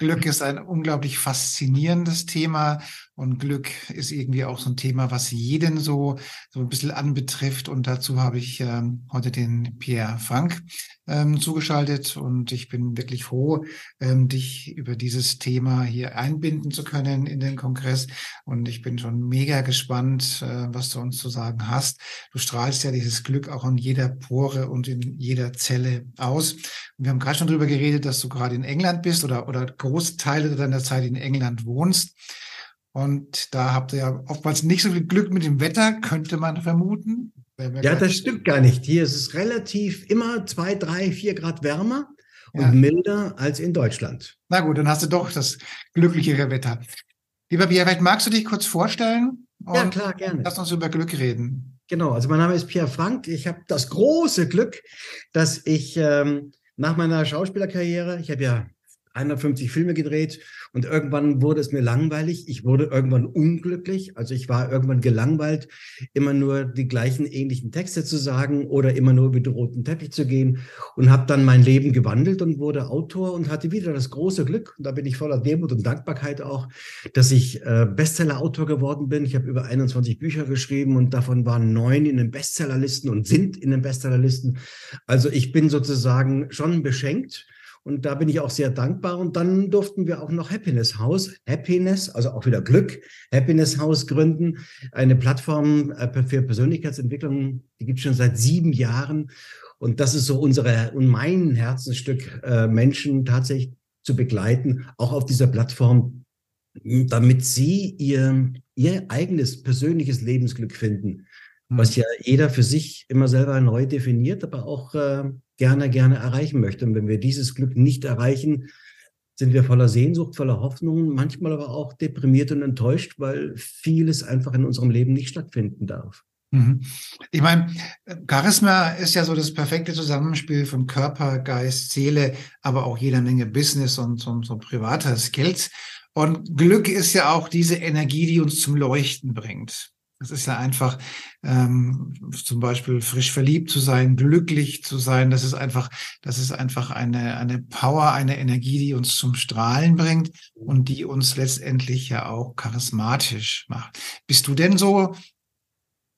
Glück ist ein unglaublich faszinierendes Thema und Glück ist irgendwie auch so ein Thema, was jeden so, so ein bisschen anbetrifft. Und dazu habe ich ähm, heute den Pierre Frank ähm, zugeschaltet und ich bin wirklich froh, ähm, dich über dieses Thema hier einbinden zu können in den Kongress. Und ich bin schon mega gespannt, äh, was du uns zu sagen hast. Du strahlst ja dieses Glück auch in jeder Pore und in jeder Zelle aus. Und wir haben gerade schon darüber geredet, dass du gerade in England bist oder, oder Großteile deiner Zeit in England wohnst. Und da habt ihr ja oftmals nicht so viel Glück mit dem Wetter, könnte man vermuten. Ja, das stimmt gar nicht. Hier ist es relativ immer zwei, drei, vier Grad wärmer und ja. milder als in Deutschland. Na gut, dann hast du doch das glücklichere Wetter. Lieber Pierre, vielleicht magst du dich kurz vorstellen? ja, klar, gerne. Lass uns über Glück reden. Genau, also mein Name ist Pierre Frank. Ich habe das große Glück, dass ich ähm, nach meiner Schauspielerkarriere, ich habe ja 150 Filme gedreht und irgendwann wurde es mir langweilig. Ich wurde irgendwann unglücklich. Also ich war irgendwann gelangweilt, immer nur die gleichen ähnlichen Texte zu sagen oder immer nur über den roten Teppich zu gehen und habe dann mein Leben gewandelt und wurde Autor und hatte wieder das große Glück. Und da bin ich voller Demut und Dankbarkeit auch, dass ich äh, Bestseller-Autor geworden bin. Ich habe über 21 Bücher geschrieben und davon waren neun in den Bestsellerlisten und sind in den Bestsellerlisten. Also ich bin sozusagen schon beschenkt und da bin ich auch sehr dankbar. Und dann durften wir auch noch Happiness House, Happiness, also auch wieder Glück, Happiness House gründen. Eine Plattform äh, für Persönlichkeitsentwicklung, die gibt es schon seit sieben Jahren. Und das ist so unsere und mein Herzensstück, äh, Menschen tatsächlich zu begleiten, auch auf dieser Plattform, damit sie ihr, ihr eigenes persönliches Lebensglück finden, was hm. ja jeder für sich immer selber neu definiert, aber auch äh, gerne, gerne erreichen möchte. Und wenn wir dieses Glück nicht erreichen, sind wir voller Sehnsucht, voller Hoffnung, manchmal aber auch deprimiert und enttäuscht, weil vieles einfach in unserem Leben nicht stattfinden darf. Mhm. Ich meine, Charisma ist ja so das perfekte Zusammenspiel von Körper, Geist, Seele, aber auch jeder Menge Business und so, so privater Skills. Und Glück ist ja auch diese Energie, die uns zum Leuchten bringt. Es ist ja einfach ähm, zum Beispiel frisch verliebt zu sein, glücklich zu sein. Das ist einfach, das ist einfach eine eine Power, eine Energie, die uns zum Strahlen bringt und die uns letztendlich ja auch charismatisch macht. Bist du denn so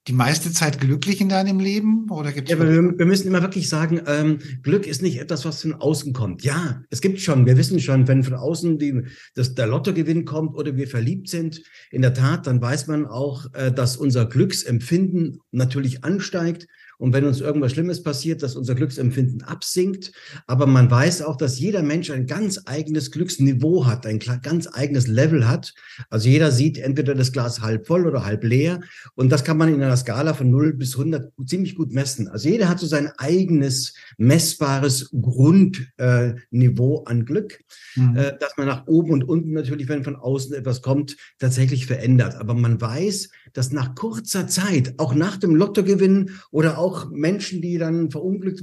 die meiste Zeit glücklich in deinem Leben? Oder gibt's ja, aber wir, wir, müssen immer wirklich sagen, ähm, Glück ist nicht etwas, was von außen kommt. Ja, es gibt schon, wir wissen schon, wenn von außen die, dass der Lottogewinn kommt oder wir verliebt sind, in der Tat, dann weiß man auch, äh, dass unser Glücksempfinden natürlich ansteigt und wenn uns irgendwas Schlimmes passiert, dass unser Glücksempfinden absinkt. Aber man weiß auch, dass jeder Mensch ein ganz eigenes Glücksniveau hat, ein ganz eigenes Level hat. Also jeder sieht entweder das Glas halb voll oder halb leer. Und das kann man in einer Skala von 0 bis 100 ziemlich gut messen. Also jeder hat so sein eigenes messbares Grundniveau äh, an Glück, mhm. äh, dass man nach oben und unten natürlich, wenn von außen etwas kommt, tatsächlich verändert. Aber man weiß, dass nach kurzer Zeit, auch nach dem Lottogewinn oder auch Menschen, die dann verunglückt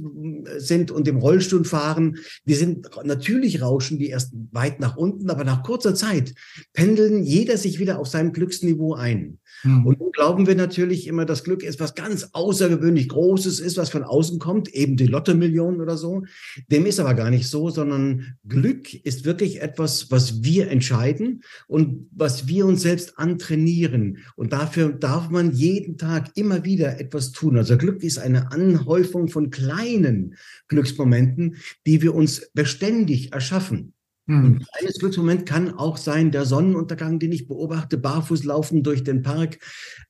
sind und im Rollstuhl fahren, die sind natürlich rauschen die erst weit nach unten, aber nach kurzer Zeit pendeln jeder sich wieder auf seinem Glücksniveau ein. Mhm. Und nun glauben wir natürlich immer, das Glück ist was ganz außergewöhnlich Großes ist, was von außen kommt, eben die Lotto-Millionen oder so. Dem ist aber gar nicht so, sondern Glück ist wirklich etwas, was wir entscheiden und was wir uns selbst antrainieren. Und dafür darf man jeden Tag immer wieder etwas tun. Also Glück ist eine Anhäufung von kleinen Glücksmomenten, die wir uns beständig erschaffen. Mhm. Und eines Glücksmoment kann auch sein der Sonnenuntergang, den ich beobachte, barfuß laufen durch den Park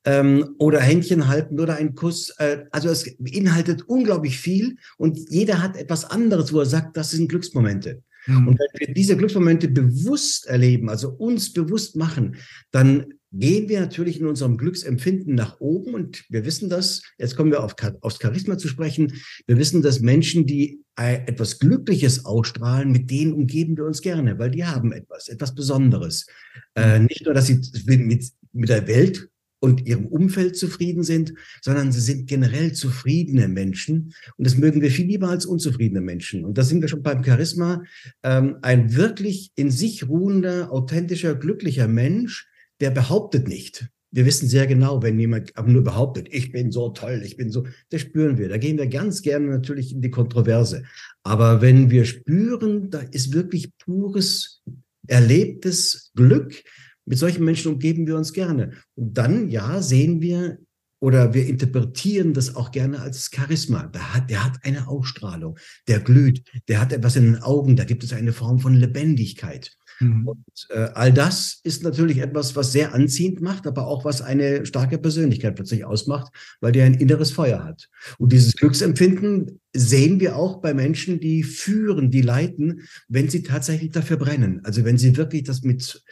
ähm, oder Händchen halten oder ein Kuss. Äh, also es beinhaltet unglaublich viel und jeder hat etwas anderes, wo er sagt, das sind Glücksmomente. Mhm. Und wenn wir diese Glücksmomente bewusst erleben, also uns bewusst machen, dann gehen wir natürlich in unserem Glücksempfinden nach oben und wir wissen das, jetzt kommen wir auf, aufs Charisma zu sprechen, wir wissen, dass Menschen, die etwas Glückliches ausstrahlen, mit denen umgeben wir uns gerne, weil die haben etwas, etwas Besonderes. Äh, nicht nur, dass sie mit, mit der Welt und ihrem Umfeld zufrieden sind, sondern sie sind generell zufriedene Menschen. Und das mögen wir viel lieber als unzufriedene Menschen. Und da sind wir schon beim Charisma. Ähm, ein wirklich in sich ruhender, authentischer, glücklicher Mensch, der behauptet nicht. Wir wissen sehr genau, wenn jemand aber nur behauptet, ich bin so toll, ich bin so, das spüren wir. Da gehen wir ganz gerne natürlich in die Kontroverse. Aber wenn wir spüren, da ist wirklich pures, erlebtes Glück, mit solchen Menschen umgeben wir uns gerne. Und dann, ja, sehen wir oder wir interpretieren das auch gerne als Charisma. Der hat, der hat eine Ausstrahlung, der glüht, der hat etwas in den Augen, da gibt es eine Form von Lebendigkeit. Mhm. Und äh, all das ist natürlich etwas, was sehr anziehend macht, aber auch was eine starke Persönlichkeit plötzlich ausmacht, weil der ein inneres Feuer hat. Und dieses Glücksempfinden sehen wir auch bei Menschen, die führen, die leiten, wenn sie tatsächlich dafür brennen. Also wenn sie wirklich das mit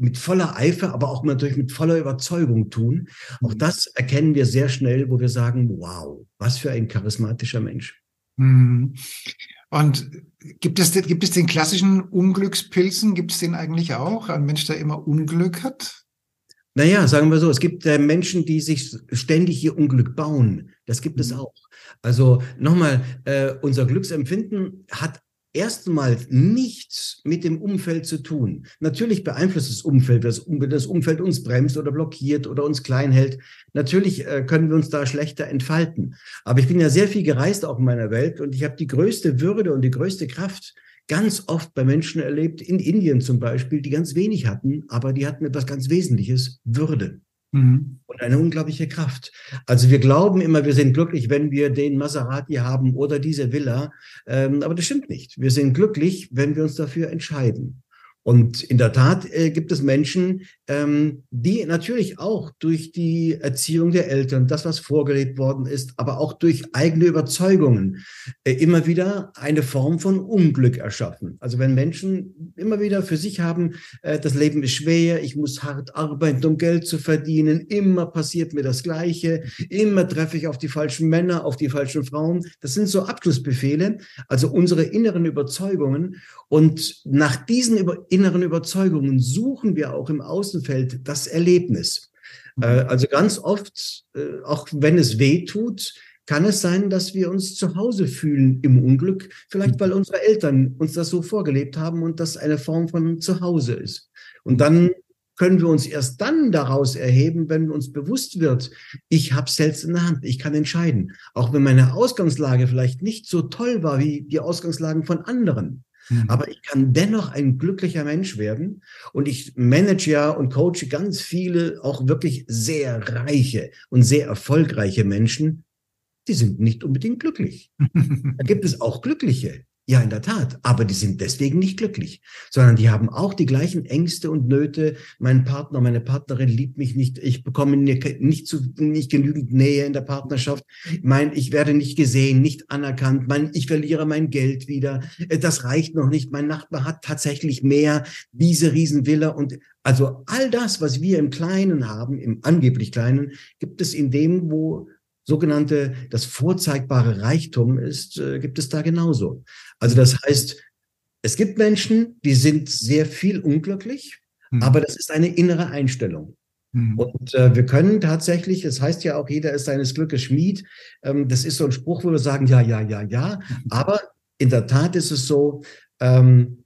mit voller Eifer, aber auch natürlich mit voller Überzeugung tun. Auch mhm. das erkennen wir sehr schnell, wo wir sagen, wow, was für ein charismatischer Mensch. Und gibt es, gibt es den klassischen Unglückspilzen? Gibt es den eigentlich auch? Ein Mensch, der immer Unglück hat? Naja, sagen wir so, es gibt äh, Menschen, die sich ständig ihr Unglück bauen. Das gibt es mhm. auch. Also nochmal, äh, unser Glücksempfinden hat erstmal nichts mit dem Umfeld zu tun. Natürlich beeinflusst das Umfeld, wenn das Umfeld uns bremst oder blockiert oder uns klein hält. Natürlich äh, können wir uns da schlechter entfalten. Aber ich bin ja sehr viel gereist auch in meiner Welt und ich habe die größte Würde und die größte Kraft ganz oft bei Menschen erlebt, in Indien zum Beispiel, die ganz wenig hatten, aber die hatten etwas ganz Wesentliches, Würde. Mhm. Und eine unglaubliche Kraft. Also wir glauben immer, wir sind glücklich, wenn wir den Maserati haben oder diese Villa. Ähm, aber das stimmt nicht. Wir sind glücklich, wenn wir uns dafür entscheiden. Und in der Tat äh, gibt es Menschen, ähm, die natürlich auch durch die Erziehung der Eltern, das, was vorgelebt worden ist, aber auch durch eigene Überzeugungen äh, immer wieder eine Form von Unglück erschaffen. Also wenn Menschen immer wieder für sich haben, äh, das Leben ist schwer, ich muss hart arbeiten, um Geld zu verdienen, immer passiert mir das Gleiche, immer treffe ich auf die falschen Männer, auf die falschen Frauen. Das sind so Abschlussbefehle, also unsere inneren Überzeugungen. Und nach diesen inneren Überzeugungen suchen wir auch im Außenfeld das Erlebnis. Mhm. Äh, also ganz oft, äh, auch wenn es weh tut, kann es sein, dass wir uns zu Hause fühlen im Unglück, vielleicht mhm. weil unsere Eltern uns das so vorgelebt haben und das eine Form von Zuhause ist. Und dann können wir uns erst dann daraus erheben, wenn uns bewusst wird, ich habe selbst in der Hand, ich kann entscheiden. Auch wenn meine Ausgangslage vielleicht nicht so toll war wie die Ausgangslagen von anderen. Mhm. Aber ich kann dennoch ein glücklicher Mensch werden. Und ich manage ja und coache ganz viele, auch wirklich sehr reiche und sehr erfolgreiche Menschen. Die sind nicht unbedingt glücklich. da gibt es auch Glückliche. Ja, in der Tat. Aber die sind deswegen nicht glücklich, sondern die haben auch die gleichen Ängste und Nöte. Mein Partner, meine Partnerin liebt mich nicht. Ich bekomme nicht, zu, nicht genügend Nähe in der Partnerschaft. Mein, ich werde nicht gesehen, nicht anerkannt. Mein, ich verliere mein Geld wieder. Das reicht noch nicht. Mein Nachbar hat tatsächlich mehr. Diese Riesenvilla und also all das, was wir im Kleinen haben, im angeblich Kleinen, gibt es in dem, wo sogenannte, das vorzeigbare Reichtum ist, äh, gibt es da genauso. Also das heißt, es gibt Menschen, die sind sehr viel unglücklich, mhm. aber das ist eine innere Einstellung. Mhm. Und äh, wir können tatsächlich, es das heißt ja auch, jeder ist seines Glückes Schmied. Ähm, das ist so ein Spruch, wo wir sagen, ja, ja, ja, ja. Mhm. Aber in der Tat ist es so, ähm,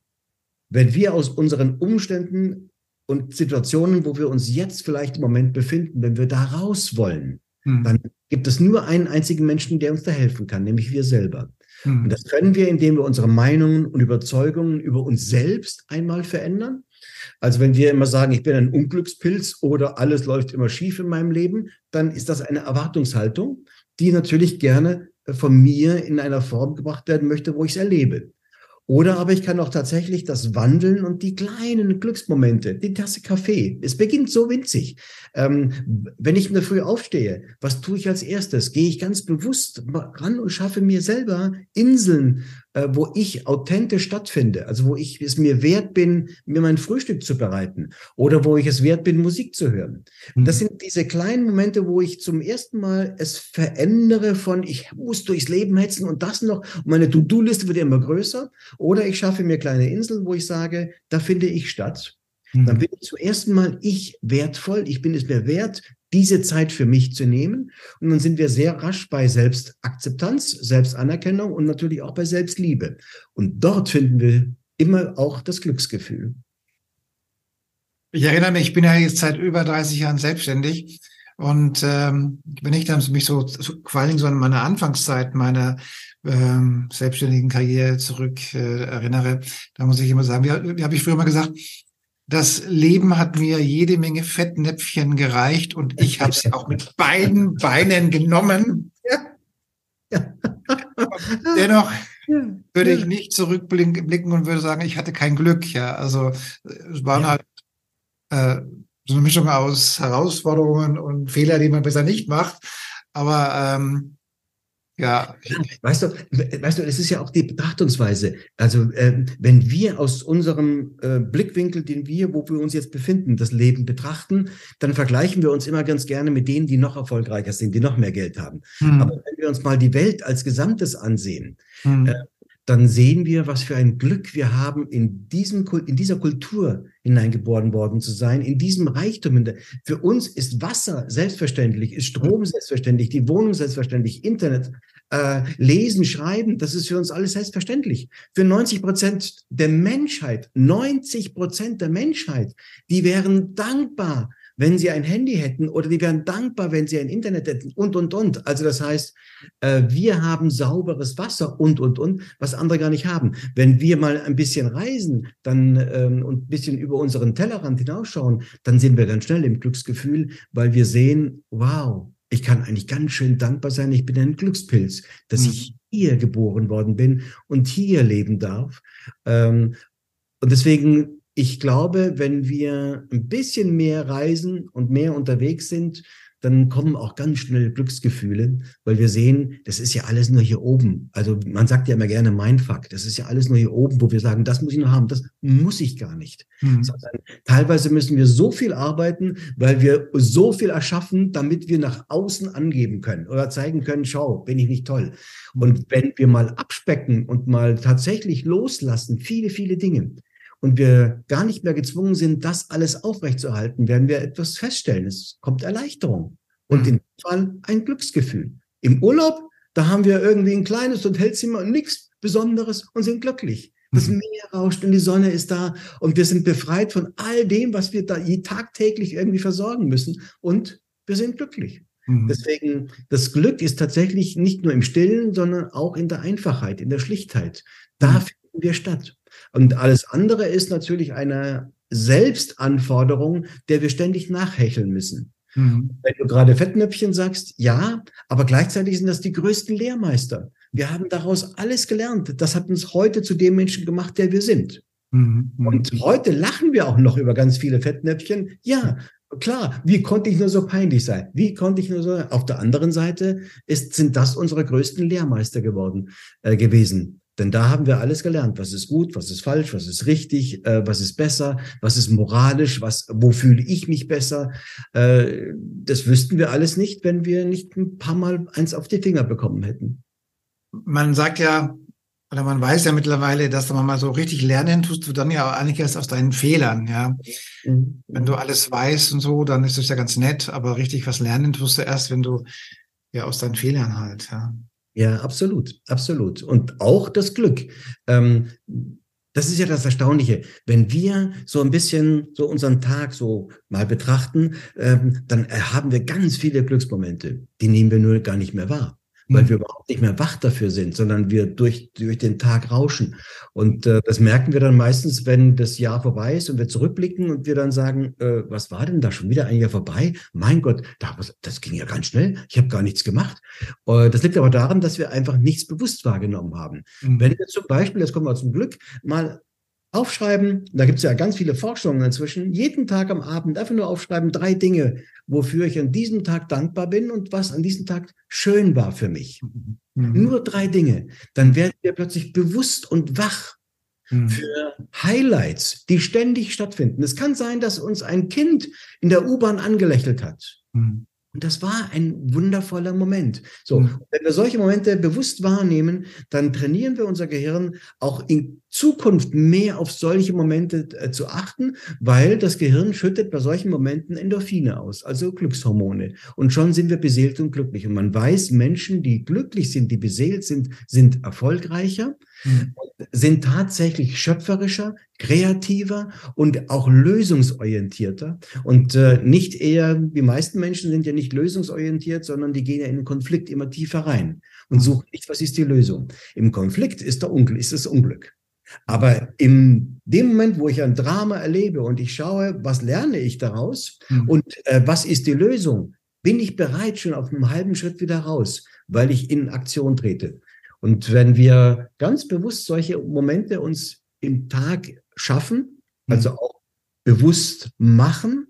wenn wir aus unseren Umständen und Situationen, wo wir uns jetzt vielleicht im Moment befinden, wenn wir da raus wollen, mhm. dann gibt es nur einen einzigen Menschen, der uns da helfen kann, nämlich wir selber. Mhm. Und das können wir, indem wir unsere Meinungen und Überzeugungen über uns selbst einmal verändern. Also wenn wir immer sagen, ich bin ein Unglückspilz oder alles läuft immer schief in meinem Leben, dann ist das eine Erwartungshaltung, die natürlich gerne von mir in einer Form gebracht werden möchte, wo ich es erlebe. Oder aber ich kann auch tatsächlich das wandeln und die kleinen Glücksmomente, die Tasse Kaffee, es beginnt so winzig. Ähm, wenn ich in der Früh aufstehe, was tue ich als erstes? Gehe ich ganz bewusst ran und schaffe mir selber Inseln äh, wo ich authentisch stattfinde, also wo ich es mir wert bin, mir mein Frühstück zu bereiten oder wo ich es wert bin, Musik zu hören. Mhm. Das sind diese kleinen Momente, wo ich zum ersten Mal es verändere von, ich muss durchs Leben hetzen und das noch, und meine To-Do-Liste wird immer größer, oder ich schaffe mir kleine Inseln, wo ich sage, da finde ich statt. Dann mhm. bin ich zum ersten Mal ich wertvoll, ich bin es mir wert, diese Zeit für mich zu nehmen. Und dann sind wir sehr rasch bei Selbstakzeptanz, Selbstanerkennung und natürlich auch bei Selbstliebe. Und dort finden wir immer auch das Glücksgefühl. Ich erinnere mich, ich bin ja jetzt seit über 30 Jahren selbstständig. Und ähm, wenn ich dann mich so, vor allen Dingen so an meine Anfangszeit meiner ähm, selbstständigen Karriere zurück äh, erinnere, da muss ich immer sagen, wie, wie habe ich früher mal gesagt, das Leben hat mir jede Menge Fettnäpfchen gereicht und ich habe sie auch mit beiden Beinen genommen. Dennoch würde ich nicht zurückblicken und würde sagen, ich hatte kein Glück. Ja, also es waren ja. halt äh, so eine Mischung aus Herausforderungen und Fehler, die man besser nicht macht. Aber ähm, ja. Weißt du, weißt du, es ist ja auch die Betrachtungsweise. Also, äh, wenn wir aus unserem äh, Blickwinkel, den wir, wo wir uns jetzt befinden, das Leben betrachten, dann vergleichen wir uns immer ganz gerne mit denen, die noch erfolgreicher sind, die noch mehr Geld haben. Hm. Aber wenn wir uns mal die Welt als Gesamtes ansehen, hm. äh, dann sehen wir, was für ein Glück wir haben, in, diesem, in dieser Kultur hineingeboren worden zu sein, in diesem Reichtum. Für uns ist Wasser selbstverständlich, ist Strom selbstverständlich, die Wohnung selbstverständlich, Internet, äh, Lesen, Schreiben, das ist für uns alles selbstverständlich. Für 90 Prozent der Menschheit, 90 Prozent der Menschheit, die wären dankbar, wenn sie ein Handy hätten oder die wären dankbar, wenn sie ein Internet hätten und, und, und. Also das heißt, äh, wir haben sauberes Wasser und, und, und, was andere gar nicht haben. Wenn wir mal ein bisschen reisen dann ähm, und ein bisschen über unseren Tellerrand hinausschauen, dann sind wir ganz schnell im Glücksgefühl, weil wir sehen, wow, ich kann eigentlich ganz schön dankbar sein, ich bin ein Glückspilz, dass mhm. ich hier geboren worden bin und hier leben darf. Ähm, und deswegen ich glaube, wenn wir ein bisschen mehr reisen und mehr unterwegs sind, dann kommen auch ganz schnell Glücksgefühle, weil wir sehen, das ist ja alles nur hier oben. Also man sagt ja immer gerne Mindfuck, das ist ja alles nur hier oben, wo wir sagen, das muss ich noch haben, das muss ich gar nicht. Mhm. teilweise müssen wir so viel arbeiten, weil wir so viel erschaffen, damit wir nach außen angeben können oder zeigen können, schau, bin ich nicht toll. Und hm. wenn wir mal abspecken und mal tatsächlich loslassen, viele, viele Dinge, und wir gar nicht mehr gezwungen sind, das alles aufrechtzuerhalten, werden wir etwas feststellen. Es kommt Erleichterung und mhm. in dem Fall ein Glücksgefühl. Im Urlaub, da haben wir irgendwie ein kleines Hotelzimmer und nichts Besonderes und sind glücklich. Das mhm. Meer rauscht und die Sonne ist da und wir sind befreit von all dem, was wir da tagtäglich irgendwie versorgen müssen und wir sind glücklich. Mhm. Deswegen, das Glück ist tatsächlich nicht nur im Stillen, sondern auch in der Einfachheit, in der Schlichtheit. Da mhm. finden wir statt. Und alles andere ist natürlich eine Selbstanforderung, der wir ständig nachhecheln müssen. Mhm. Wenn du gerade Fettnäpfchen sagst, ja, aber gleichzeitig sind das die größten Lehrmeister. Wir haben daraus alles gelernt. Das hat uns heute zu dem Menschen gemacht, der wir sind. Mhm. Und heute lachen wir auch noch über ganz viele Fettnäpfchen. Ja, klar, wie konnte ich nur so peinlich sein? Wie konnte ich nur so? Auf der anderen Seite ist, sind das unsere größten Lehrmeister geworden, äh, gewesen. Denn da haben wir alles gelernt, was ist gut, was ist falsch, was ist richtig, äh, was ist besser, was ist moralisch, was, wo fühle ich mich besser. Äh, das wüssten wir alles nicht, wenn wir nicht ein paar Mal eins auf die Finger bekommen hätten. Man sagt ja, oder man weiß ja mittlerweile, dass man mal so richtig lernen tust du dann ja auch eigentlich erst aus deinen Fehlern, ja. Mhm. Wenn du alles weißt und so, dann ist das ja ganz nett, aber richtig was lernen tust du erst, wenn du ja aus deinen Fehlern halt, ja. Ja, absolut, absolut. Und auch das Glück. Ähm, das ist ja das Erstaunliche. Wenn wir so ein bisschen so unseren Tag so mal betrachten, ähm, dann haben wir ganz viele Glücksmomente. Die nehmen wir nur gar nicht mehr wahr weil wir mhm. überhaupt nicht mehr wach dafür sind, sondern wir durch, durch den Tag rauschen. Und äh, das merken wir dann meistens, wenn das Jahr vorbei ist und wir zurückblicken und wir dann sagen, äh, was war denn da schon wieder ein Jahr vorbei? Mein Gott, das ging ja ganz schnell. Ich habe gar nichts gemacht. Äh, das liegt aber daran, dass wir einfach nichts bewusst wahrgenommen haben. Mhm. Wenn wir zum Beispiel, jetzt kommen wir zum Glück, mal aufschreiben, da gibt es ja ganz viele Forschungen inzwischen, jeden Tag am Abend einfach nur aufschreiben, drei Dinge, wofür ich an diesem Tag dankbar bin und was an diesem Tag schön war für mich. Mhm. Nur drei Dinge. Dann werden wir plötzlich bewusst und wach mhm. für Highlights, die ständig stattfinden. Es kann sein, dass uns ein Kind in der U-Bahn angelächelt hat. Mhm. Und das war ein wundervoller Moment. So, mhm. wenn wir solche Momente bewusst wahrnehmen, dann trainieren wir unser Gehirn auch in Zukunft mehr auf solche Momente äh, zu achten, weil das Gehirn schüttet bei solchen Momenten Endorphine aus, also Glückshormone. Und schon sind wir beseelt und glücklich. Und man weiß, Menschen, die glücklich sind, die beseelt sind, sind erfolgreicher, mhm. sind tatsächlich schöpferischer, kreativer und auch lösungsorientierter. Und äh, nicht eher, die meisten Menschen sind ja nicht lösungsorientiert, sondern die gehen ja in den Konflikt immer tiefer rein und mhm. suchen nicht, was ist die Lösung. Im Konflikt ist, der Unglück, ist das Unglück. Aber in dem Moment, wo ich ein Drama erlebe und ich schaue, was lerne ich daraus mhm. und äh, was ist die Lösung, bin ich bereit schon auf einem halben Schritt wieder raus, weil ich in Aktion trete. Und wenn wir ganz bewusst solche Momente uns im Tag schaffen, also mhm. auch bewusst machen,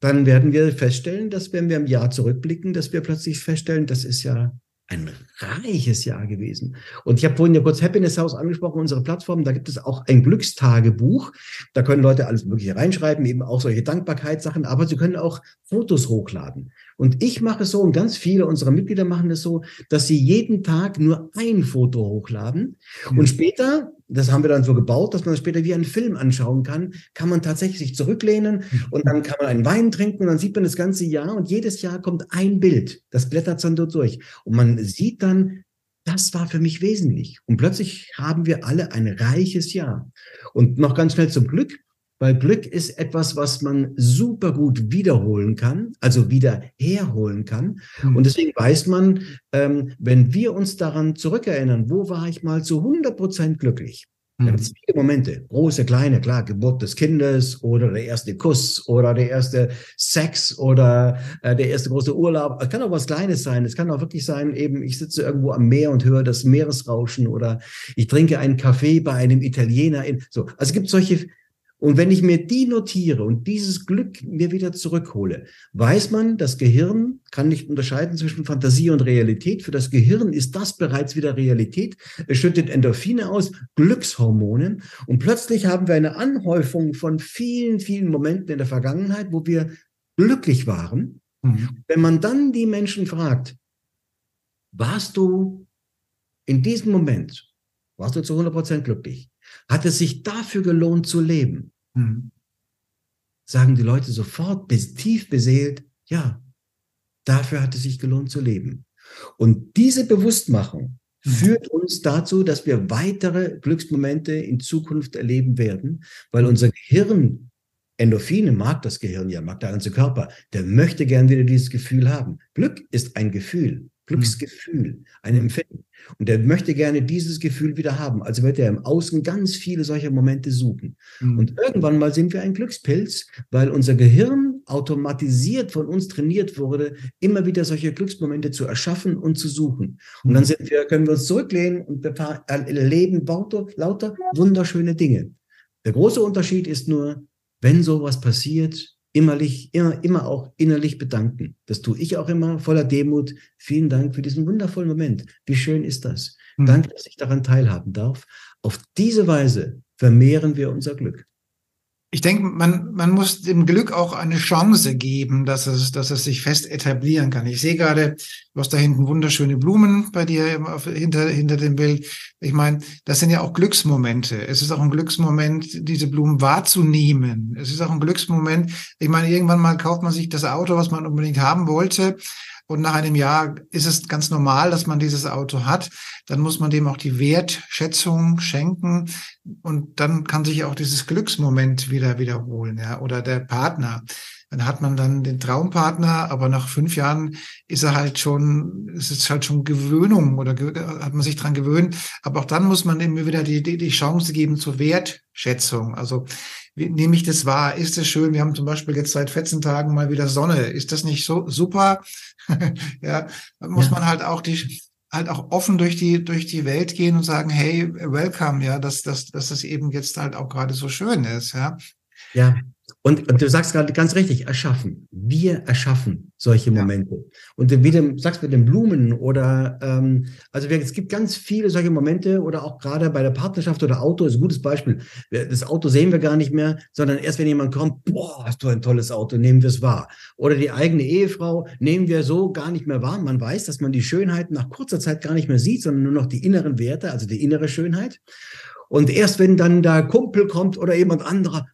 dann werden wir feststellen, dass wenn wir im Jahr zurückblicken, dass wir plötzlich feststellen, das ist ja ein reiches Jahr gewesen. Und ich habe vorhin ja kurz Happiness House angesprochen, unsere Plattform. Da gibt es auch ein Glückstagebuch. Da können Leute alles Mögliche reinschreiben, eben auch solche Dankbarkeitssachen, aber sie können auch Fotos hochladen. Und ich mache es so, und ganz viele unserer Mitglieder machen es so, dass sie jeden Tag nur ein Foto hochladen. Mhm. Und später, das haben wir dann so gebaut, dass man später wie einen Film anschauen kann, kann man tatsächlich sich zurücklehnen mhm. und dann kann man einen Wein trinken und dann sieht man das ganze Jahr und jedes Jahr kommt ein Bild. Das blättert dann dort durch. Und man sieht dann, das war für mich wesentlich. Und plötzlich haben wir alle ein reiches Jahr. Und noch ganz schnell zum Glück. Weil Glück ist etwas, was man super gut wiederholen kann, also wieder herholen kann. Mhm. Und deswegen weiß man, ähm, wenn wir uns daran zurückerinnern, wo war ich mal zu 100 Prozent glücklich? Da gibt es mhm. viele Momente, große, kleine, klar, Geburt des Kindes oder der erste Kuss oder der erste Sex oder äh, der erste große Urlaub. Es kann auch was Kleines sein. Es kann auch wirklich sein, eben, ich sitze irgendwo am Meer und höre das Meeresrauschen oder ich trinke einen Kaffee bei einem Italiener. In, so, also es gibt solche und wenn ich mir die notiere und dieses Glück mir wieder zurückhole, weiß man, das Gehirn kann nicht unterscheiden zwischen Fantasie und Realität. Für das Gehirn ist das bereits wieder Realität. Es schüttet Endorphine aus, Glückshormone. Und plötzlich haben wir eine Anhäufung von vielen, vielen Momenten in der Vergangenheit, wo wir glücklich waren. Mhm. Wenn man dann die Menschen fragt, warst du in diesem Moment, warst du zu 100 Prozent glücklich? Hat es sich dafür gelohnt zu leben? Mhm. Sagen die Leute sofort bis tief beseelt, ja, dafür hat es sich gelohnt zu leben. Und diese Bewusstmachung mhm. führt uns dazu, dass wir weitere Glücksmomente in Zukunft erleben werden, weil unser Gehirn, Endorphine mag das Gehirn ja, mag der ganze Körper, der möchte gern wieder dieses Gefühl haben. Glück ist ein Gefühl. Glücksgefühl, ein Empfinden. Und er möchte gerne dieses Gefühl wieder haben. Also wird er im Außen ganz viele solcher Momente suchen. Mhm. Und irgendwann mal sind wir ein Glückspilz, weil unser Gehirn automatisiert von uns trainiert wurde, immer wieder solche Glücksmomente zu erschaffen und zu suchen. Und dann sind wir, können wir uns zurücklehnen und erleben lauter, lauter wunderschöne Dinge. Der große Unterschied ist nur, wenn sowas passiert, immerlich, immer, immer auch innerlich bedanken. Das tue ich auch immer voller Demut. Vielen Dank für diesen wundervollen Moment. Wie schön ist das? Mhm. Danke, dass ich daran teilhaben darf. Auf diese Weise vermehren wir unser Glück ich denke, man, man muss dem Glück auch eine Chance geben, dass es, dass es sich fest etablieren kann. Ich sehe gerade, du hast da hinten wunderschöne Blumen bei dir hinter, hinter dem Bild. Ich meine, das sind ja auch Glücksmomente. Es ist auch ein Glücksmoment, diese Blumen wahrzunehmen. Es ist auch ein Glücksmoment. Ich meine, irgendwann mal kauft man sich das Auto, was man unbedingt haben wollte. Und nach einem Jahr ist es ganz normal, dass man dieses Auto hat. Dann muss man dem auch die Wertschätzung schenken. Und dann kann sich auch dieses Glücksmoment wieder wiederholen, ja, oder der Partner. Dann hat man dann den Traumpartner, aber nach fünf Jahren ist er halt schon, ist es halt schon Gewöhnung oder hat man sich dran gewöhnt. Aber auch dann muss man immer wieder die, die, die Chance geben zur Wertschätzung. Also wie nehme ich das wahr? Ist es schön? Wir haben zum Beispiel jetzt seit 14 Tagen mal wieder Sonne. Ist das nicht so super? ja, muss ja. man halt auch die, halt auch offen durch die, durch die Welt gehen und sagen, hey, welcome, ja, dass, dass, dass es eben jetzt halt auch gerade so schön ist, ja. Ja, und, und, du sagst gerade ganz richtig, erschaffen. Wir erschaffen solche Momente. Ja. Und wie du sagst mit den Blumen oder, ähm, also es gibt ganz viele solche Momente oder auch gerade bei der Partnerschaft oder Auto ist ein gutes Beispiel. Das Auto sehen wir gar nicht mehr, sondern erst wenn jemand kommt, boah, hast du ein tolles Auto, nehmen wir es wahr. Oder die eigene Ehefrau nehmen wir so gar nicht mehr wahr. Man weiß, dass man die Schönheit nach kurzer Zeit gar nicht mehr sieht, sondern nur noch die inneren Werte, also die innere Schönheit. Und erst wenn dann der Kumpel kommt oder jemand anderer,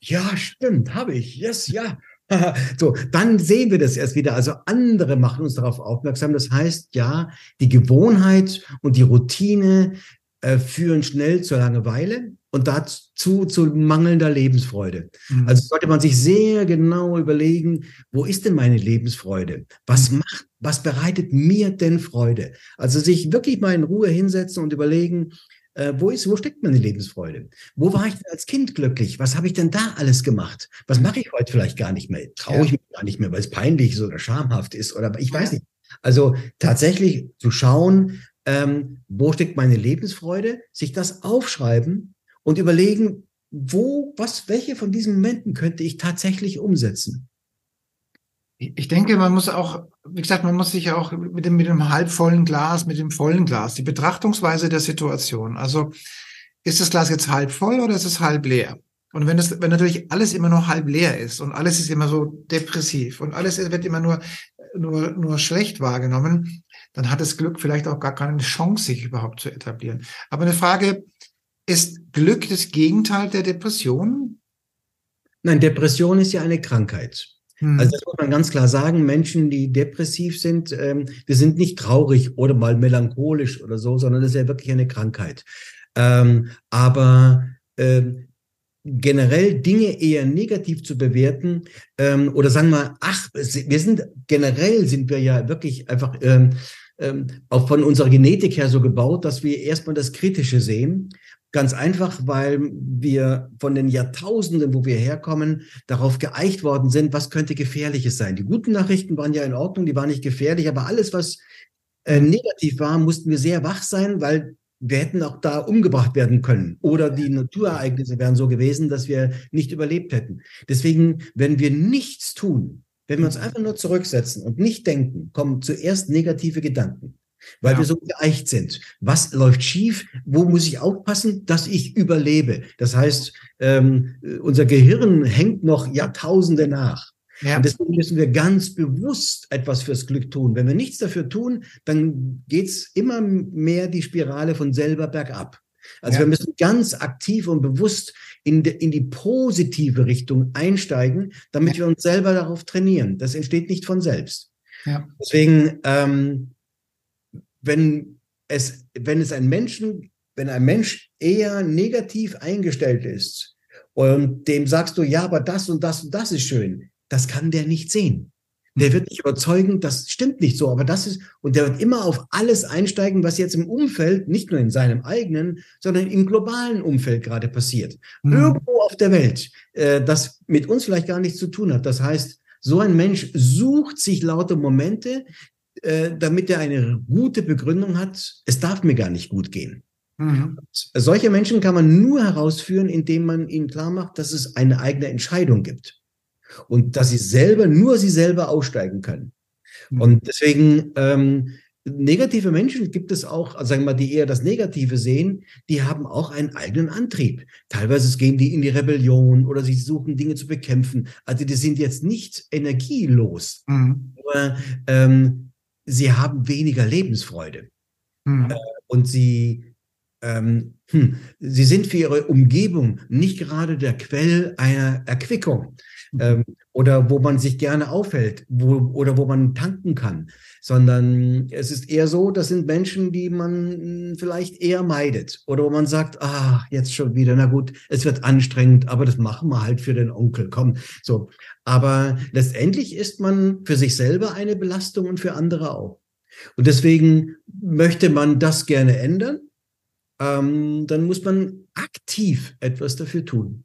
ja, stimmt, habe ich. Yes, ja. so, dann sehen wir das erst wieder. Also andere machen uns darauf aufmerksam. Das heißt, ja, die Gewohnheit und die Routine äh, führen schnell zur Langeweile und dazu zu mangelnder Lebensfreude. Mhm. Also sollte man sich sehr genau überlegen, wo ist denn meine Lebensfreude? Was mhm. macht, was bereitet mir denn Freude? Also sich wirklich mal in Ruhe hinsetzen und überlegen, äh, wo ist, wo steckt meine Lebensfreude? Wo war ich denn als Kind glücklich? Was habe ich denn da alles gemacht? Was mache ich heute vielleicht gar nicht mehr? Traue ja. ich mich gar nicht mehr, weil es peinlich ist oder schamhaft ist oder ich weiß nicht. Also tatsächlich zu schauen, ähm, wo steckt meine Lebensfreude, sich das aufschreiben und überlegen, wo, was, welche von diesen Momenten könnte ich tatsächlich umsetzen? Ich denke, man muss auch, wie gesagt, man muss sich auch mit dem, mit dem halbvollen Glas, mit dem vollen Glas, die Betrachtungsweise der Situation. Also ist das Glas jetzt halb voll oder ist es halb leer? Und wenn es, wenn natürlich alles immer nur halb leer ist und alles ist immer so depressiv und alles wird immer nur, nur, nur schlecht wahrgenommen, dann hat das Glück vielleicht auch gar keine Chance, sich überhaupt zu etablieren. Aber eine Frage, ist Glück das Gegenteil der Depression? Nein, Depression ist ja eine Krankheit. Hm. Also das muss man ganz klar sagen. Menschen, die depressiv sind, ähm, wir sind nicht traurig oder mal melancholisch oder so, sondern das ist ja wirklich eine Krankheit. Ähm, aber ähm, generell Dinge eher negativ zu bewerten ähm, oder sagen wir, ach, wir sind generell sind wir ja wirklich einfach ähm, ähm, auch von unserer Genetik her so gebaut, dass wir erstmal das Kritische sehen Ganz einfach, weil wir von den Jahrtausenden, wo wir herkommen, darauf geeicht worden sind, was könnte gefährliches sein. Die guten Nachrichten waren ja in Ordnung, die waren nicht gefährlich, aber alles, was äh, negativ war, mussten wir sehr wach sein, weil wir hätten auch da umgebracht werden können. Oder die Naturereignisse wären so gewesen, dass wir nicht überlebt hätten. Deswegen, wenn wir nichts tun, wenn wir uns einfach nur zurücksetzen und nicht denken, kommen zuerst negative Gedanken weil ja. wir so geeicht sind. Was läuft schief? Wo muss ich aufpassen, dass ich überlebe? Das heißt, ähm, unser Gehirn hängt noch Jahrtausende nach. Ja. Und deswegen müssen wir ganz bewusst etwas fürs Glück tun. Wenn wir nichts dafür tun, dann geht's immer mehr die Spirale von selber bergab. Also ja. wir müssen ganz aktiv und bewusst in, de, in die positive Richtung einsteigen, damit ja. wir uns selber darauf trainieren. Das entsteht nicht von selbst. Ja. Deswegen ähm, wenn es, wenn es ein Menschen, wenn ein Mensch eher negativ eingestellt ist und dem sagst du, ja, aber das und das und das ist schön, das kann der nicht sehen. Der wird nicht überzeugen, das stimmt nicht so, aber das ist, und der wird immer auf alles einsteigen, was jetzt im Umfeld, nicht nur in seinem eigenen, sondern im globalen Umfeld gerade passiert. Mhm. Irgendwo auf der Welt, äh, das mit uns vielleicht gar nichts zu tun hat. Das heißt, so ein Mensch sucht sich lauter Momente, äh, damit er eine gute Begründung hat, es darf mir gar nicht gut gehen. Mhm. Solche Menschen kann man nur herausführen, indem man ihnen klar macht, dass es eine eigene Entscheidung gibt und dass sie selber, nur sie selber aussteigen können. Mhm. Und deswegen ähm, negative Menschen gibt es auch, also sagen wir mal, die eher das Negative sehen, die haben auch einen eigenen Antrieb. Teilweise gehen die in die Rebellion oder sie suchen Dinge zu bekämpfen. Also die sind jetzt nicht energielos. Mhm. Aber ähm, sie haben weniger Lebensfreude. Mhm. Äh, und sie, ähm, hm, sie sind für ihre Umgebung nicht gerade der Quell einer Erquickung. Ähm, oder wo man sich gerne aufhält wo, oder wo man tanken kann, sondern es ist eher so, das sind Menschen, die man vielleicht eher meidet oder wo man sagt, ah, jetzt schon wieder, na gut, es wird anstrengend, aber das machen wir halt für den Onkel, komm, so. Aber letztendlich ist man für sich selber eine Belastung und für andere auch. Und deswegen möchte man das gerne ändern. Ähm, dann muss man aktiv etwas dafür tun.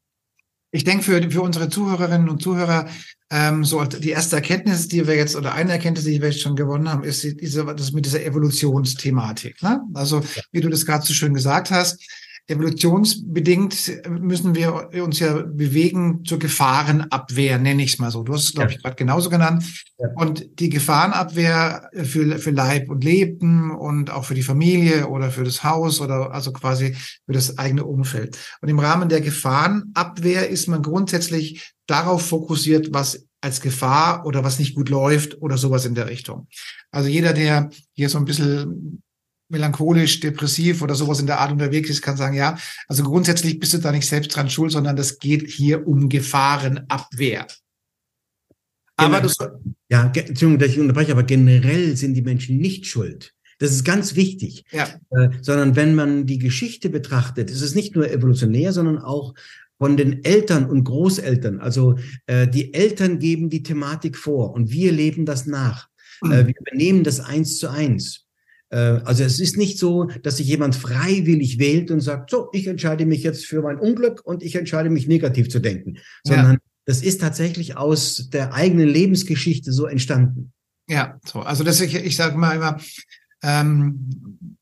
Ich denke, für, für unsere Zuhörerinnen und Zuhörer, ähm, so die erste Erkenntnis, die wir jetzt, oder eine Erkenntnis, die wir jetzt schon gewonnen haben, ist diese, das mit dieser Evolutionsthematik. Ne? Also, wie du das gerade so schön gesagt hast, evolutionsbedingt müssen wir uns ja bewegen zur Gefahrenabwehr, nenne ich es mal so. Du hast es, glaube ja. ich, gerade genauso genannt. Ja. Und die Gefahrenabwehr für, für Leib und Leben und auch für die Familie oder für das Haus oder also quasi für das eigene Umfeld. Und im Rahmen der Gefahrenabwehr ist man grundsätzlich darauf fokussiert, was als Gefahr oder was nicht gut läuft oder sowas in der Richtung. Also jeder, der hier so ein bisschen melancholisch, depressiv oder sowas in der Art unterwegs ist, kann sagen, ja, also grundsätzlich bist du da nicht selbst dran schuld, sondern das geht hier um Gefahrenabwehr. Aber das, ja, Entschuldigung, dass ich unterbreche, aber generell sind die Menschen nicht schuld. Das ist ganz wichtig. Ja. Äh, sondern wenn man die Geschichte betrachtet, ist es nicht nur evolutionär, sondern auch von den Eltern und Großeltern. Also äh, die Eltern geben die Thematik vor und wir leben das nach. Mhm. Äh, wir übernehmen das eins zu eins. Äh, also es ist nicht so, dass sich jemand freiwillig wählt und sagt, so, ich entscheide mich jetzt für mein Unglück und ich entscheide mich negativ zu denken, sondern ja. das ist tatsächlich aus der eigenen Lebensgeschichte so entstanden. Ja, so. Also das ich, ich sage mal immer, ähm,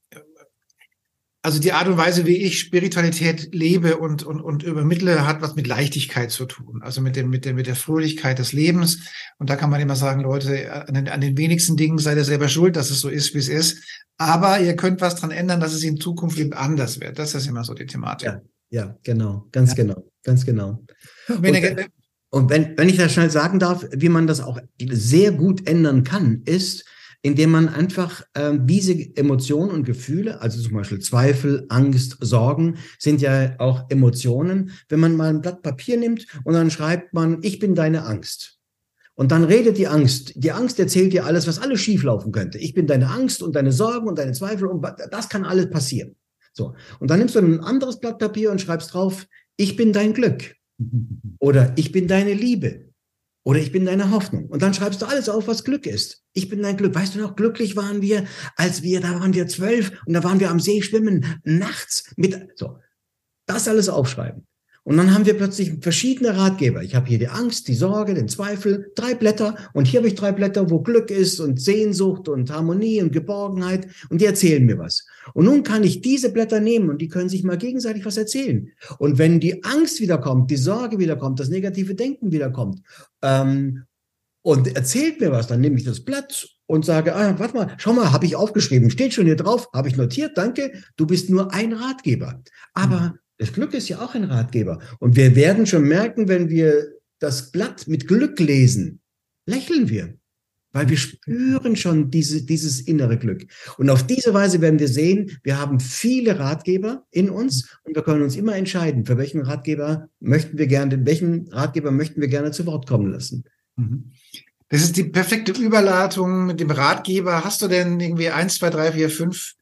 also die Art und Weise, wie ich Spiritualität lebe und, und, und übermittle, hat was mit Leichtigkeit zu tun. Also mit dem, mit dem, mit der Fröhlichkeit des Lebens. Und da kann man immer sagen, Leute, an den, an den wenigsten Dingen seid ihr selber schuld, dass es so ist, wie es ist. Aber ihr könnt was dran ändern, dass es in Zukunft eben anders wird. Das ist immer so die Thematik. Ja, ja genau. Ganz ja. genau. Ganz genau. Wenn und, ihr, und wenn, wenn ich das schnell sagen darf, wie man das auch sehr gut ändern kann, ist, indem man einfach äh, diese Emotionen und Gefühle, also zum Beispiel Zweifel, Angst, Sorgen, sind ja auch Emotionen. Wenn man mal ein Blatt Papier nimmt und dann schreibt man, ich bin deine Angst. Und dann redet die Angst. Die Angst erzählt dir alles, was alles schieflaufen könnte. Ich bin deine Angst und deine Sorgen und deine Zweifel und das kann alles passieren. So. Und dann nimmst du ein anderes Blatt Papier und schreibst drauf, ich bin dein Glück. Oder ich bin deine Liebe. Oder ich bin deine Hoffnung. Und dann schreibst du alles auf, was Glück ist. Ich bin dein Glück. Weißt du noch, glücklich waren wir, als wir, da waren wir zwölf und da waren wir am See schwimmen, nachts mit, so. Das alles aufschreiben. Und dann haben wir plötzlich verschiedene Ratgeber. Ich habe hier die Angst, die Sorge, den Zweifel, drei Blätter. Und hier habe ich drei Blätter, wo Glück ist und Sehnsucht und Harmonie und Geborgenheit. Und die erzählen mir was. Und nun kann ich diese Blätter nehmen und die können sich mal gegenseitig was erzählen. Und wenn die Angst wiederkommt, die Sorge wiederkommt, das negative Denken wiederkommt ähm, und erzählt mir was, dann nehme ich das Blatt und sage, ah, warte mal, schau mal, habe ich aufgeschrieben, steht schon hier drauf, habe ich notiert, danke, du bist nur ein Ratgeber. Aber mhm. Das Glück ist ja auch ein Ratgeber. Und wir werden schon merken, wenn wir das Blatt mit Glück lesen, lächeln wir, weil wir spüren schon diese, dieses innere Glück. Und auf diese Weise werden wir sehen, wir haben viele Ratgeber in uns und wir können uns immer entscheiden, für welchen Ratgeber möchten wir gerne, welchen Ratgeber möchten wir gerne zu Wort kommen lassen. Mhm. Das ist die perfekte Überleitung mit dem Ratgeber. Hast du denn irgendwie eins, zwei, drei, vier, fünf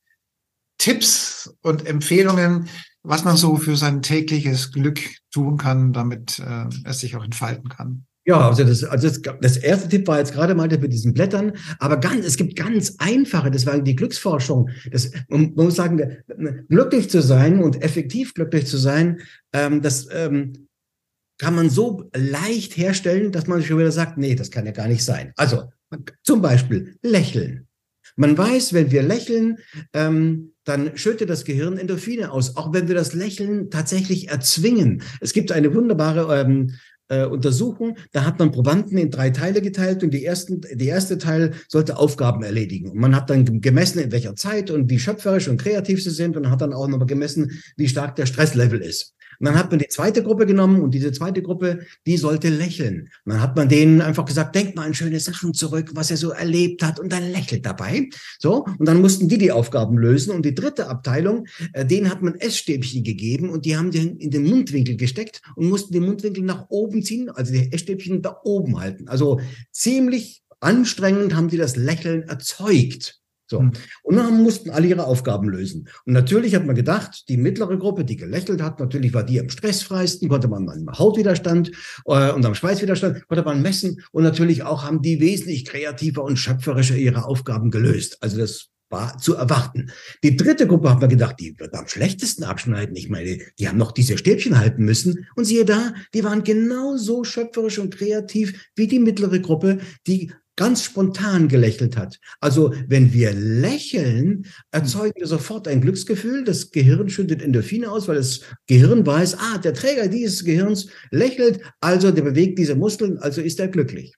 Tipps und Empfehlungen, was man so für sein tägliches Glück tun kann, damit äh, es sich auch entfalten kann. Ja, also das, also das, das erste Tipp war jetzt gerade mal mit diesen Blättern, aber ganz, es gibt ganz einfache, das war die Glücksforschung. Das, man muss sagen, glücklich zu sein und effektiv glücklich zu sein, ähm, das ähm, kann man so leicht herstellen, dass man schon wieder sagt, nee, das kann ja gar nicht sein. Also zum Beispiel lächeln. Man weiß, wenn wir lächeln, ähm, dann schüttet das Gehirn Endorphine aus, auch wenn wir das Lächeln tatsächlich erzwingen. Es gibt eine wunderbare ähm, äh, Untersuchung, da hat man Probanden in drei Teile geteilt und die ersten, die erste Teil sollte Aufgaben erledigen. Und man hat dann gemessen, in welcher Zeit und wie schöpferisch und kreativ sie sind und hat dann auch nochmal gemessen, wie stark der Stresslevel ist. Und dann hat man die zweite Gruppe genommen und diese zweite Gruppe, die sollte lächeln. Und dann hat man denen einfach gesagt, denkt mal an schöne Sachen zurück, was er so erlebt hat und dann lächelt dabei. So. Und dann mussten die die Aufgaben lösen. Und die dritte Abteilung, äh, denen hat man Essstäbchen gegeben und die haben den in den Mundwinkel gesteckt und mussten den Mundwinkel nach oben ziehen, also die Essstäbchen da oben halten. Also ziemlich anstrengend haben die das Lächeln erzeugt. So. Hm. Und dann mussten alle ihre Aufgaben lösen. Und natürlich hat man gedacht, die mittlere Gruppe, die gelächelt hat, natürlich war die am stressfreisten, konnte man am Hautwiderstand äh, und am Schweißwiderstand, konnte man messen. Und natürlich auch haben die wesentlich kreativer und schöpferischer ihre Aufgaben gelöst. Also das zu erwarten. Die dritte Gruppe haben wir gedacht, die wird am schlechtesten abschneiden. Ich meine, die haben noch diese Stäbchen halten müssen. Und siehe da, die waren genauso schöpferisch und kreativ wie die mittlere Gruppe, die ganz spontan gelächelt hat. Also wenn wir lächeln, erzeugen wir sofort ein Glücksgefühl. Das Gehirn schüttet Endorphine aus, weil das Gehirn weiß, ah, der Träger dieses Gehirns lächelt, also der bewegt diese Muskeln, also ist er glücklich.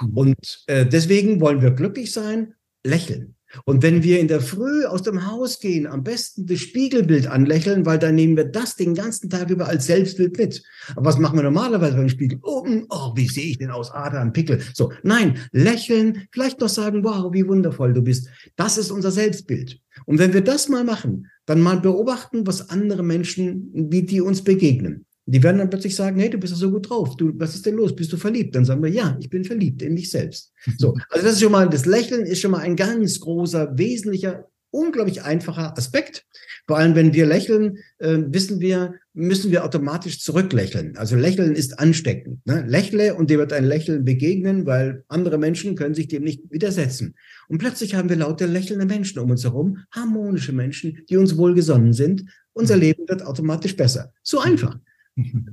Mhm. Und äh, deswegen wollen wir glücklich sein, lächeln. Und wenn wir in der Früh aus dem Haus gehen, am besten das Spiegelbild anlächeln, weil dann nehmen wir das den ganzen Tag über als Selbstbild mit. Aber was machen wir normalerweise beim Spiegel? Oh, hm, oh wie sehe ich denn aus? Ah, da ein Pickel. So, nein, lächeln, vielleicht noch sagen, wow, wie wundervoll du bist. Das ist unser Selbstbild. Und wenn wir das mal machen, dann mal beobachten, was andere Menschen, wie die uns begegnen. Die werden dann plötzlich sagen, hey, du bist ja so gut drauf. Du, was ist denn los? Bist du verliebt? Dann sagen wir, ja, ich bin verliebt in mich selbst. So. Also das ist schon mal, das Lächeln ist schon mal ein ganz großer, wesentlicher, unglaublich einfacher Aspekt. Vor allem, wenn wir lächeln, äh, wissen wir, müssen wir automatisch zurücklächeln. Also Lächeln ist ansteckend. Ne? Lächle und dir wird ein Lächeln begegnen, weil andere Menschen können sich dem nicht widersetzen. Und plötzlich haben wir lauter lächelnde Menschen um uns herum, harmonische Menschen, die uns wohlgesonnen sind. Unser Leben wird automatisch besser. So einfach.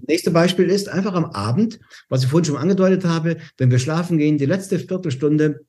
Nächste Beispiel ist einfach am Abend, was ich vorhin schon angedeutet habe, wenn wir schlafen gehen, die letzte Viertelstunde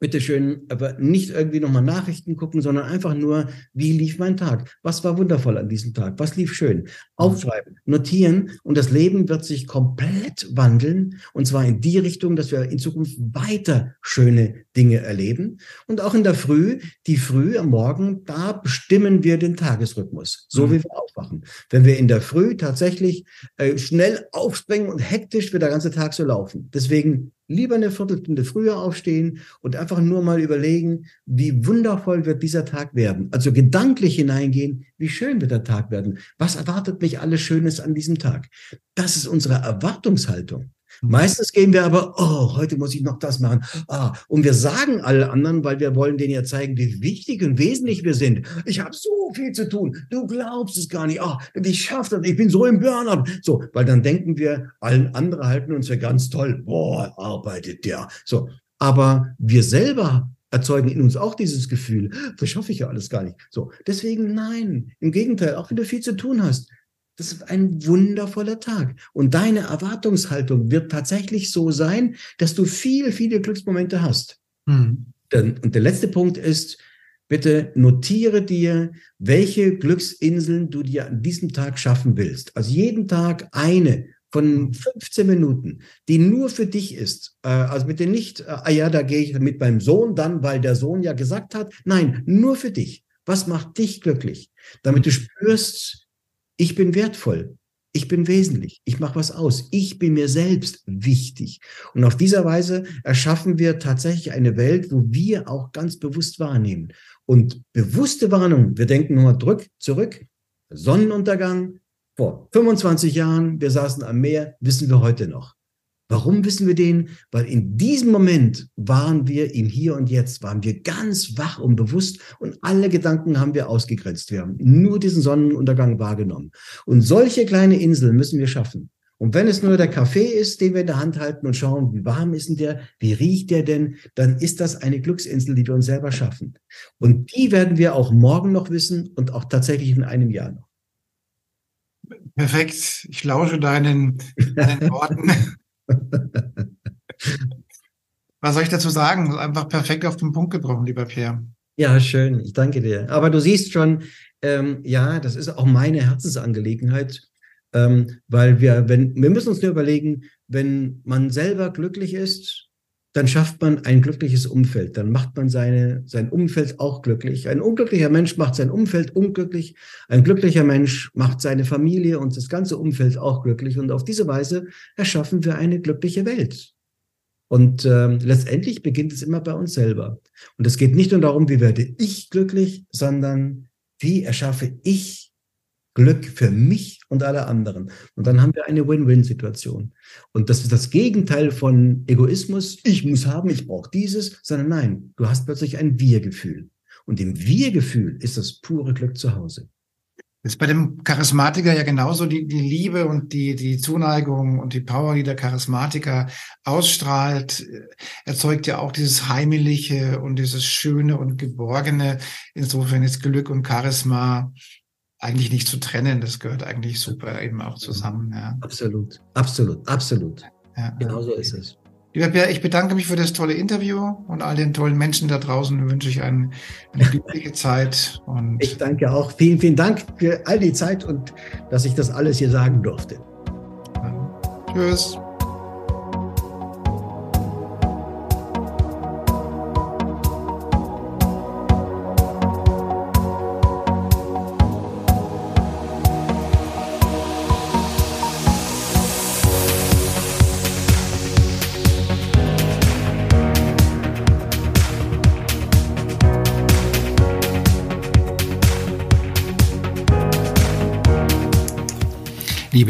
bitte schön, aber nicht irgendwie nochmal Nachrichten gucken, sondern einfach nur, wie lief mein Tag? Was war wundervoll an diesem Tag? Was lief schön? Aufschreiben, notieren und das Leben wird sich komplett wandeln und zwar in die Richtung, dass wir in Zukunft weiter schöne Dinge erleben und auch in der Früh, die Früh am Morgen, da bestimmen wir den Tagesrhythmus, so mhm. wie wir aufwachen. Wenn wir in der Früh tatsächlich äh, schnell aufspringen und hektisch wird der ganze Tag so laufen. Deswegen lieber eine Viertelstunde früher aufstehen und einfach nur mal überlegen, wie wundervoll wird dieser Tag werden. Also gedanklich hineingehen, wie schön wird der Tag werden. Was erwartet mich alles Schönes an diesem Tag? Das ist unsere Erwartungshaltung. Mhm. Meistens gehen wir aber, oh, heute muss ich noch das machen. Ah, und wir sagen alle anderen, weil wir wollen denen ja zeigen, wie wichtig und wesentlich wir sind. Ich habe so viel zu tun. Du glaubst es gar nicht. Ah, ich schaffe das. Ich bin so im Burnout. So, weil dann denken wir, allen anderen halten uns ja ganz toll. Boah, arbeitet der. So. Aber wir selber erzeugen in uns auch dieses Gefühl, das schaffe ich ja alles gar nicht. So. Deswegen nein. Im Gegenteil, auch wenn du viel zu tun hast, das ist ein wundervoller Tag. Und deine Erwartungshaltung wird tatsächlich so sein, dass du viele, viele Glücksmomente hast. Mhm. Und der letzte Punkt ist, bitte notiere dir, welche Glücksinseln du dir an diesem Tag schaffen willst. Also jeden Tag eine von 15 Minuten, die nur für dich ist. Äh, also mit dem nicht, äh, ah ja, da gehe ich mit meinem Sohn dann, weil der Sohn ja gesagt hat. Nein, nur für dich. Was macht dich glücklich? Damit du spürst, ich bin wertvoll. Ich bin wesentlich. Ich mache was aus. Ich bin mir selbst wichtig. Und auf dieser Weise erschaffen wir tatsächlich eine Welt, wo wir auch ganz bewusst wahrnehmen. Und bewusste Warnung, wir denken nur zurück, zurück, Sonnenuntergang vor 25 Jahren, wir saßen am Meer, wissen wir heute noch. Warum wissen wir den? Weil in diesem Moment waren wir im Hier und Jetzt, waren wir ganz wach und bewusst und alle Gedanken haben wir ausgegrenzt. Wir haben nur diesen Sonnenuntergang wahrgenommen. Und solche kleine Inseln müssen wir schaffen. Und wenn es nur der Kaffee ist, den wir in der Hand halten und schauen, wie warm ist denn der, wie riecht der denn, dann ist das eine Glücksinsel, die wir uns selber schaffen. Und die werden wir auch morgen noch wissen und auch tatsächlich in einem Jahr noch. Perfekt. Ich lausche deinen, deinen Worten. Was soll ich dazu sagen? Einfach perfekt auf den Punkt getroffen, lieber Pierre. Ja, schön. Ich danke dir. Aber du siehst schon, ähm, ja, das ist auch meine Herzensangelegenheit, ähm, weil wir, wenn, wir müssen uns nur überlegen, wenn man selber glücklich ist, dann schafft man ein glückliches Umfeld. Dann macht man seine, sein Umfeld auch glücklich. Ein unglücklicher Mensch macht sein Umfeld unglücklich. Ein glücklicher Mensch macht seine Familie und das ganze Umfeld auch glücklich. Und auf diese Weise erschaffen wir eine glückliche Welt. Und äh, letztendlich beginnt es immer bei uns selber. Und es geht nicht nur darum, wie werde ich glücklich, sondern wie erschaffe ich Glück für mich und alle anderen. Und dann haben wir eine Win-Win-Situation. Und das ist das Gegenteil von Egoismus. Ich muss haben, ich brauche dieses, sondern nein, du hast plötzlich ein Wir-Gefühl. Und im Wir-Gefühl ist das pure Glück zu Hause. Ist bei dem Charismatiker ja genauso die, die Liebe und die, die Zuneigung und die Power, die der Charismatiker ausstrahlt, erzeugt ja auch dieses Heimliche und dieses Schöne und Geborgene. Insofern ist Glück und Charisma eigentlich nicht zu trennen. Das gehört eigentlich super eben auch zusammen. Ja. Absolut, absolut, absolut. Ja, genau so ist es. Lieber Bär, ich bedanke mich für das tolle Interview und all den tollen Menschen da draußen wünsche ich eine, eine glückliche Zeit. Und ich danke auch. Vielen, vielen Dank für all die Zeit und dass ich das alles hier sagen durfte. Tschüss.